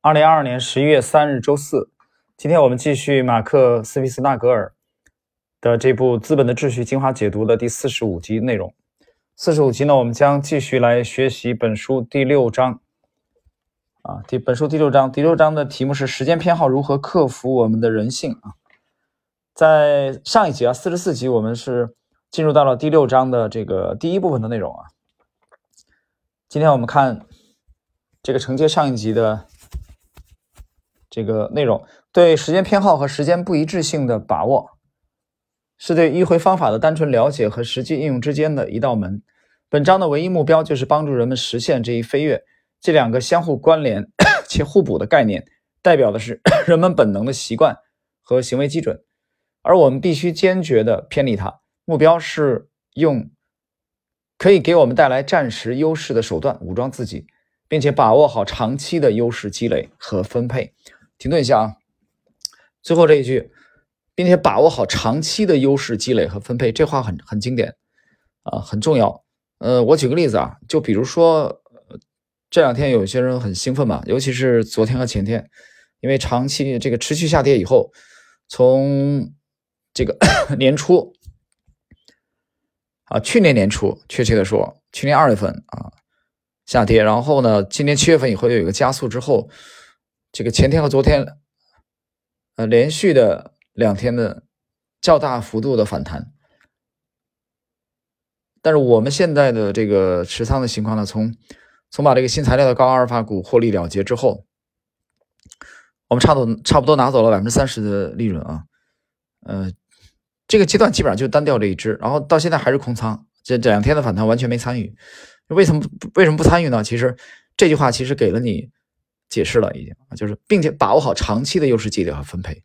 二零二二年十一月三日，周四。今天我们继续马克·斯皮斯纳格尔的这部《资本的秩序》精华解读的第四十五集内容。四十五集呢，我们将继续来学习本书第六章。啊，第本书第六章，第六章的题目是“时间偏好如何克服我们的人性”。啊，在上一集啊，四十四集，我们是进入到了第六章的这个第一部分的内容啊。今天我们看这个承接上一集的。这个内容对时间偏好和时间不一致性的把握，是对迂回方法的单纯了解和实际应用之间的一道门。本章的唯一目标就是帮助人们实现这一飞跃。这两个相互关联且互补的概念，代表的是 人们本能的习惯和行为基准，而我们必须坚决地偏离它。目标是用可以给我们带来暂时优势的手段武装自己，并且把握好长期的优势积累和分配。停顿一下啊！最后这一句，并且把握好长期的优势积累和分配，这话很很经典啊，很重要。呃，我举个例子啊，就比如说这两天有些人很兴奋嘛，尤其是昨天和前天，因为长期这个持续下跌以后，从这个 年初啊，去年年初，确切的说，去年二月份啊下跌，然后呢，今年七月份以后又有一个加速之后。这个前天和昨天，呃，连续的两天的较大幅度的反弹，但是我们现在的这个持仓的情况呢，从从把这个新材料的高阿尔法股获利了结之后，我们差不多差不多拿走了百分之三十的利润啊，呃，这个阶段基本上就单调这一只，然后到现在还是空仓，这这两天的反弹完全没参与，为什么为什么不参与呢？其实这句话其实给了你。解释了已经，就是并且把握好长期的优势积累和分配，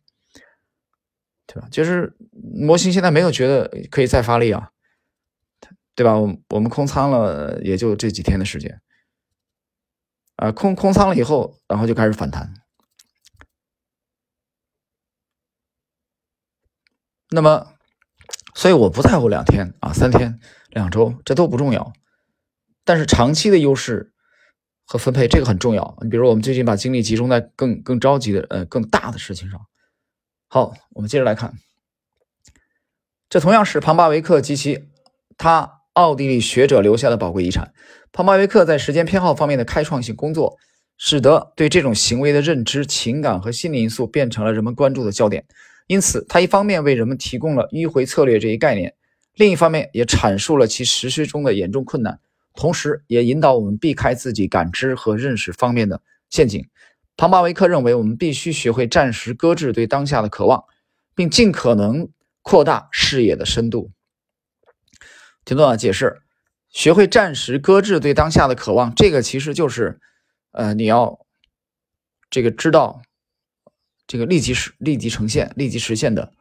对吧？就是模型现在没有觉得可以再发力啊，对吧？我我们空仓了也就这几天的时间，啊，空空仓了以后，然后就开始反弹。那么，所以我不在乎两天啊、三天、两周，这都不重要，但是长期的优势。和分配这个很重要。你比如我们最近把精力集中在更更着急的呃更大的事情上。好，我们接着来看，这同样是庞巴维克及其他奥地利学者留下的宝贵遗产。庞巴维克在时间偏好方面的开创性工作，使得对这种行为的认知、情感和心理因素变成了人们关注的焦点。因此，他一方面为人们提供了迂回策略这一概念，另一方面也阐述了其实施中的严重困难。同时，也引导我们避开自己感知和认识方面的陷阱。庞巴维克认为，我们必须学会暂时搁置对当下的渴望，并尽可能扩大视野的深度。听懂了？解释：学会暂时搁置对当下的渴望，这个其实就是，呃，你要这个知道，这个立即实、立即呈现、立即实现的，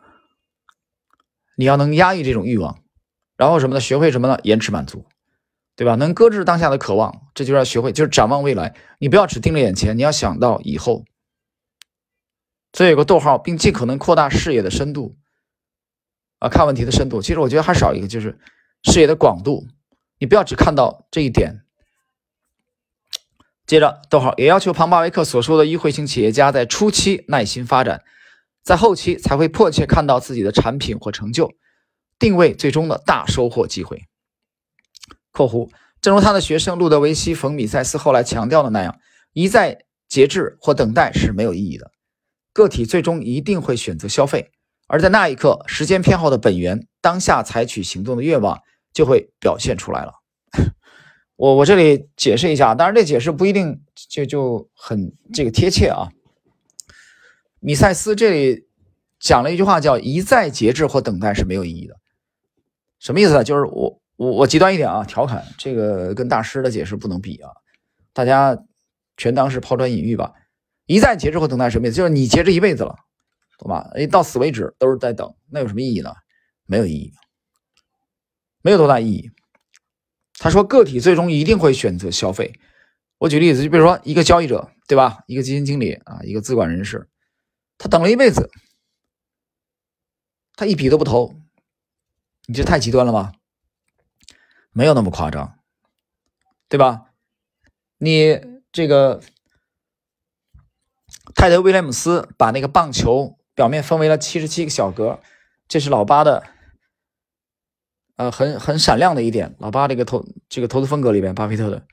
你要能压抑这种欲望，然后什么呢？学会什么呢？延迟满足。对吧？能搁置当下的渴望，这就要学会，就是展望未来。你不要只盯着眼前，你要想到以后。所以有个逗号，并尽可能扩大视野的深度啊，看问题的深度。其实我觉得还少一个，就是视野的广度。你不要只看到这一点。接着，逗号也要求庞巴维克所说的迂回型企业家在初期耐心发展，在后期才会迫切看到自己的产品或成就，定位最终的大收获机会。括弧，正如他的学生路德维希·冯·米塞斯后来强调的那样，一再节制或等待是没有意义的。个体最终一定会选择消费，而在那一刻，时间偏好的本源——当下采取行动的愿望就会表现出来了。我我这里解释一下，当然这解释不一定就就很这个贴切啊。米塞斯这里讲了一句话，叫“一再节制或等待是没有意义的”，什么意思呢？就是我。我我极端一点啊，调侃这个跟大师的解释不能比啊，大家全当是抛砖引玉吧。一再节制或等待什么意思？就是你节制一辈子了，懂吧？哎，到死为止都是在等，那有什么意义呢？没有意义，没有多大意义。他说个体最终一定会选择消费。我举例子，就比如说一个交易者，对吧？一个基金经理啊，一个资管人士，他等了一辈子，他一笔都不投，你这太极端了吧？没有那么夸张，对吧？你这个泰德·威廉姆斯把那个棒球表面分为了七十七个小格，这是老八的，呃，很很闪亮的一点。老八这个投这个投资风格里边，巴菲特的。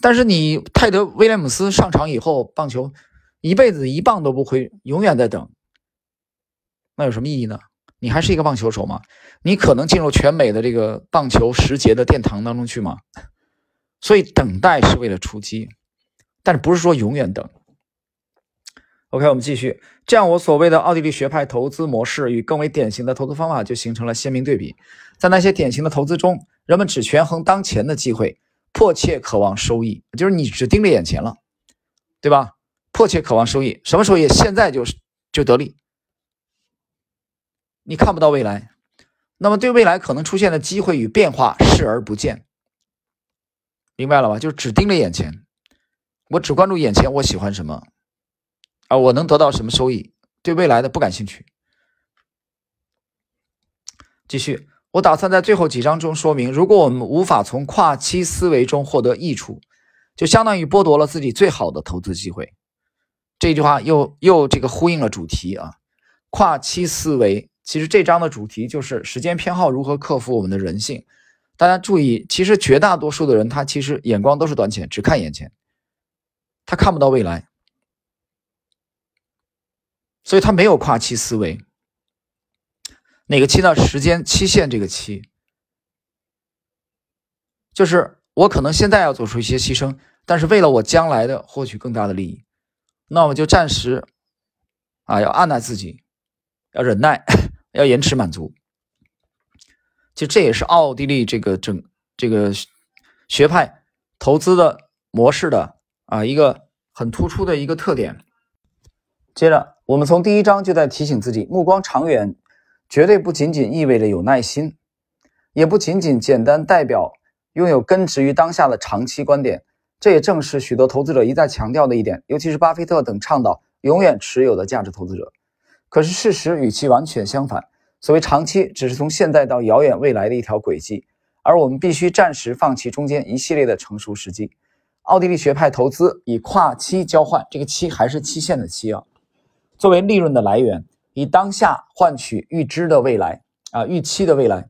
但是你泰德·威廉姆斯上场以后，棒球一辈子一棒都不会，永远在等，那有什么意义呢？你还是一个棒球手吗？你可能进入全美的这个棒球十节的殿堂当中去吗？所以等待是为了出击，但是不是说永远等。OK，我们继续。这样，我所谓的奥地利学派投资模式与更为典型的投资方法就形成了鲜明对比。在那些典型的投资中，人们只权衡当前的机会，迫切渴望收益，就是你只盯着眼前了，对吧？迫切渴望收益，什么收益？现在就是就得利。你看不到未来，那么对未来可能出现的机会与变化视而不见。明白了吧？就只盯着眼前，我只关注眼前，我喜欢什么啊？我能得到什么收益？对未来的不感兴趣。继续，我打算在最后几章中说明，如果我们无法从跨期思维中获得益处，就相当于剥夺了自己最好的投资机会。这句话又又这个呼应了主题啊！跨期思维，其实这章的主题就是时间偏好如何克服我们的人性。大家注意，其实绝大多数的人，他其实眼光都是短浅，只看眼前，他看不到未来，所以他没有跨期思维。哪个期呢？时间期限这个期，就是我可能现在要做出一些牺牲，但是为了我将来的获取更大的利益，那我就暂时啊，要按捺自己，要忍耐，要延迟满足。其实这也是奥地利这个整这个学派投资的模式的啊一个很突出的一个特点。接着，我们从第一章就在提醒自己，目光长远绝对不仅仅意味着有耐心，也不仅仅简单代表拥有根植于当下的长期观点。这也正是许多投资者一再强调的一点，尤其是巴菲特等倡导永远持有的价值投资者。可是事实与其完全相反。所谓长期，只是从现在到遥远未来的一条轨迹，而我们必须暂时放弃中间一系列的成熟时机。奥地利学派投资以跨期交换，这个期还是期限的期啊，作为利润的来源，以当下换取预知的未来啊，预期的未来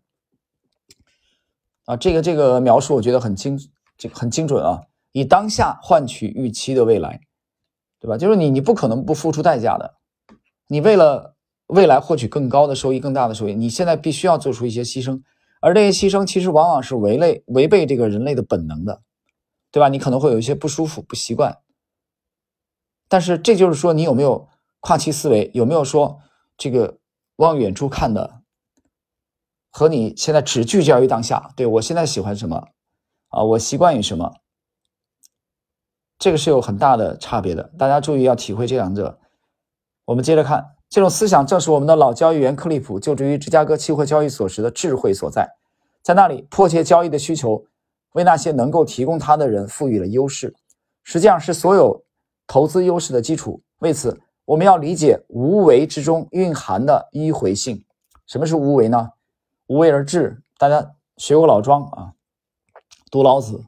啊，这个这个描述我觉得很精，这个很精准啊，以当下换取预期的未来，对吧？就是你你不可能不付出代价的，你为了。未来获取更高的收益、更大的收益，你现在必须要做出一些牺牲，而这些牺牲其实往往是违类违背这个人类的本能的，对吧？你可能会有一些不舒服、不习惯，但是这就是说你有没有跨期思维，有没有说这个往远处看的，和你现在只聚焦于当下。对我现在喜欢什么啊？我习惯于什么？这个是有很大的差别的，大家注意要体会这两者。我们接着看。这种思想正是我们的老交易员克利普就职于芝加哥期货交易所时的智慧所在。在那里，迫切交易的需求为那些能够提供它的人赋予了优势，实际上是所有投资优势的基础。为此，我们要理解无为之中蕴含的迂回性。什么是无为呢？无为而治。大家学过老庄啊，读老子。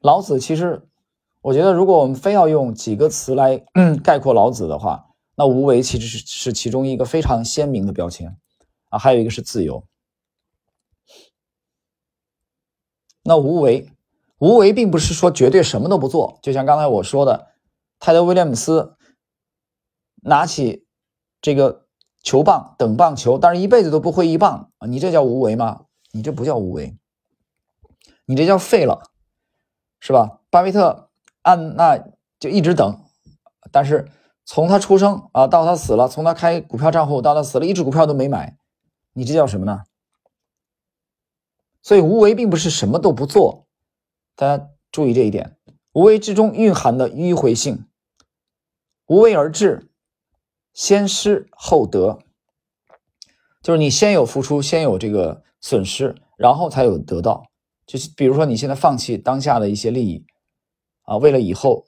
老子其实。我觉得，如果我们非要用几个词来 概括老子的话，那无为其实是是其中一个非常鲜明的标签啊。还有一个是自由。那无为，无为并不是说绝对什么都不做。就像刚才我说的，泰德·威廉姆斯拿起这个球棒等棒球，但是一辈子都不会一棒啊，你这叫无为吗？你这不叫无为，你这叫废了，是吧？巴菲特。按那就一直等，但是从他出生啊到他死了，从他开股票账户到他死了，一只股票都没买，你这叫什么呢？所以无为并不是什么都不做，大家注意这一点。无为之中蕴含的迂回性，无为而治，先失后得，就是你先有付出，先有这个损失，然后才有得到。就是比如说你现在放弃当下的一些利益。啊，为了以后，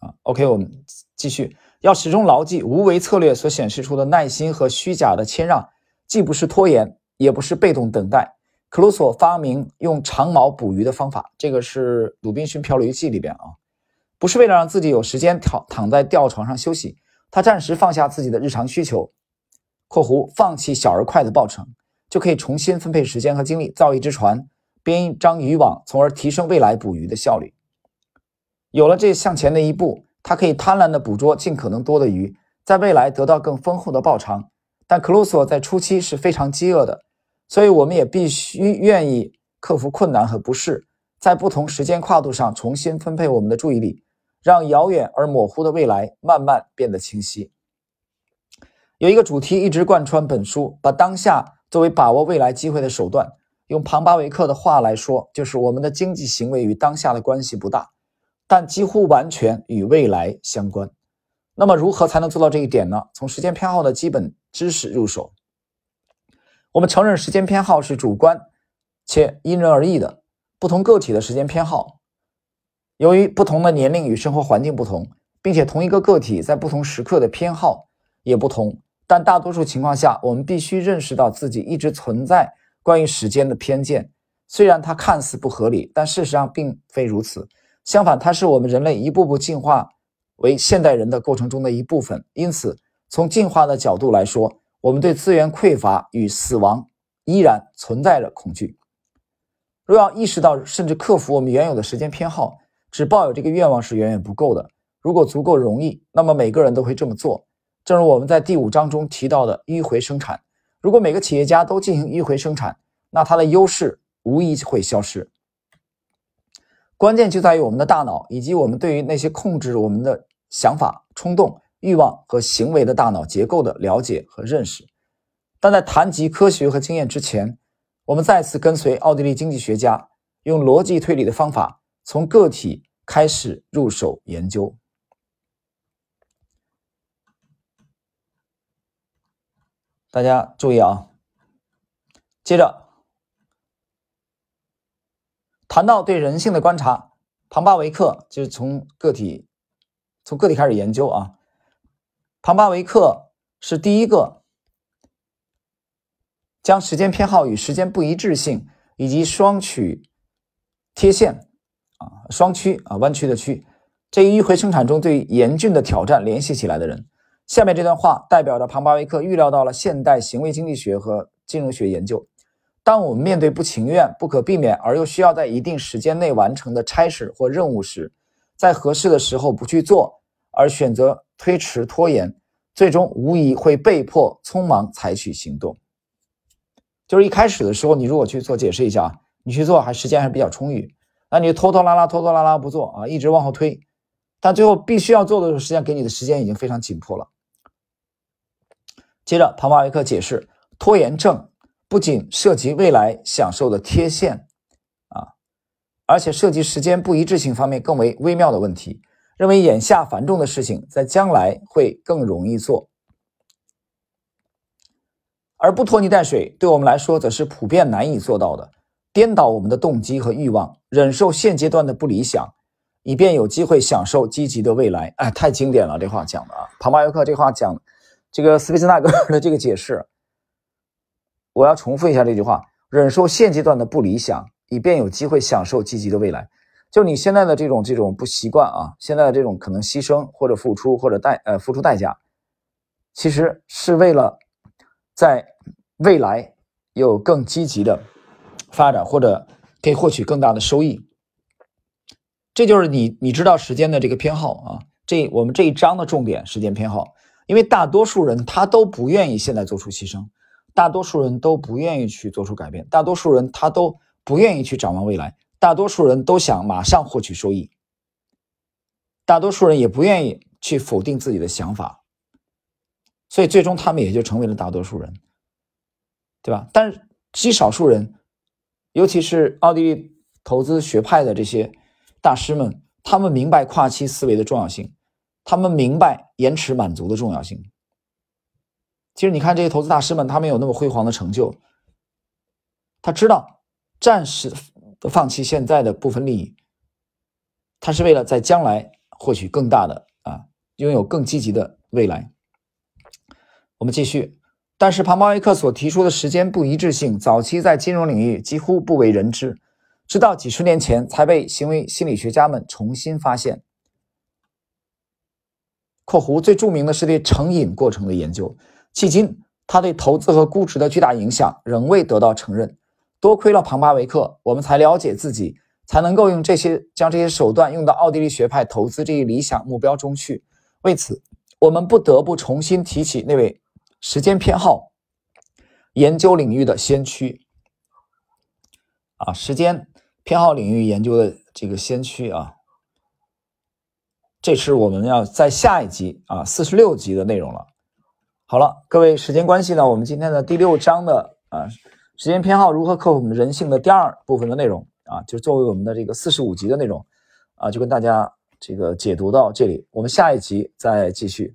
啊，OK，我们继续，要始终牢记无为策略所显示出的耐心和虚假的谦让，既不是拖延，也不是被动等待。克鲁索发明用长矛捕鱼的方法，这个是《鲁滨逊漂流记》里边啊，不是为了让自己有时间躺躺在吊床上休息，他暂时放下自己的日常需求（括弧放弃小而快的报酬），就可以重新分配时间和精力，造一只船，编一张渔网，从而提升未来捕鱼的效率。有了这向前的一步，他可以贪婪地捕捉尽可能多的鱼，在未来得到更丰厚的报偿。但克鲁索在初期是非常饥饿的，所以我们也必须愿意克服困难和不适，在不同时间跨度上重新分配我们的注意力。让遥远而模糊的未来慢慢变得清晰。有一个主题一直贯穿本书，把当下作为把握未来机会的手段。用庞巴维克的话来说，就是我们的经济行为与当下的关系不大，但几乎完全与未来相关。那么，如何才能做到这一点呢？从时间偏好的基本知识入手。我们承认时间偏好是主观且因人而异的，不同个体的时间偏好。由于不同的年龄与生活环境不同，并且同一个个体在不同时刻的偏好也不同，但大多数情况下，我们必须认识到自己一直存在关于时间的偏见。虽然它看似不合理，但事实上并非如此。相反，它是我们人类一步步进化为现代人的过程中的一部分。因此，从进化的角度来说，我们对资源匮乏与死亡依然存在着恐惧。若要意识到甚至克服我们原有的时间偏好，只抱有这个愿望是远远不够的。如果足够容易，那么每个人都会这么做。正如我们在第五章中提到的迂回生产，如果每个企业家都进行迂回生产，那它的优势无疑会消失。关键就在于我们的大脑以及我们对于那些控制我们的想法、冲动、欲望和行为的大脑结构的了解和认识。但在谈及科学和经验之前，我们再次跟随奥地利经济学家，用逻辑推理的方法。从个体开始入手研究，大家注意啊！接着谈到对人性的观察，庞巴维克就是从个体从个体开始研究啊。庞巴维克是第一个将时间偏好与时间不一致性以及双曲贴现。啊，双曲啊，弯曲的曲，这一迂回生产中最严峻的挑战联系起来的人。下面这段话代表着庞巴维克预料到了现代行为经济学和金融学研究。当我们面对不情愿、不可避免而又需要在一定时间内完成的差事或任务时，在合适的时候不去做，而选择推迟拖延，最终无疑会被迫匆忙采取行动。就是一开始的时候，你如果去做，解释一下啊，你去做还时间还比较充裕。那你拖拖拉拉、拖拖拉拉不做啊，一直往后推，但最后必须要做的时候，实际上给你的时间已经非常紧迫了。接着，庞巴维克解释，拖延症不仅涉及未来享受的贴现啊，而且涉及时间不一致性方面更为微妙的问题。认为眼下繁重的事情，在将来会更容易做，而不拖泥带水，对我们来说，则是普遍难以做到的。颠倒我们的动机和欲望，忍受现阶段的不理想，以便有机会享受积极的未来。哎，太经典了，这话讲的啊！庞巴约克这话讲，这个斯皮斯纳格尔的这个解释，我要重复一下这句话：忍受现阶段的不理想，以便有机会享受积极的未来。就你现在的这种这种不习惯啊，现在的这种可能牺牲或者付出或者代呃付出代价，其实是为了在未来有更积极的。发展或者可以获取更大的收益，这就是你你知道时间的这个偏好啊。这我们这一章的重点时间偏好，因为大多数人他都不愿意现在做出牺牲，大多数人都不愿意去做出改变，大多数人他都不愿意去展望未来，大多数人都想马上获取收益，大多数人也不愿意去否定自己的想法，所以最终他们也就成为了大多数人，对吧？但是极少数人。尤其是奥地利投资学派的这些大师们，他们明白跨期思维的重要性，他们明白延迟满足的重要性。其实你看这些投资大师们，他们有那么辉煌的成就，他知道暂时放弃现在的部分利益，他是为了在将来获取更大的啊，拥有更积极的未来。我们继续。但是庞巴维克所提出的时间不一致性，早期在金融领域几乎不为人知，直到几十年前才被行为心理学家们重新发现。括弧最著名的是对成瘾过程的研究，迄今他对投资和估值的巨大影响仍未得到承认。多亏了庞巴维克，我们才了解自己，才能够用这些将这些手段用到奥地利学派投资这一理想目标中去。为此，我们不得不重新提起那位时间偏好研究领域的先驱啊，时间偏好领域研究的这个先驱啊。这是我们要在下一集啊四十六集的内容了。好了，各位，时间关系呢，我们今天的第六章的啊时间偏好如何克服我们人性的第二部分的内容啊，就作为我们的这个四十五集的内容啊，就跟大家这个解读到这里，我们下一集再继续。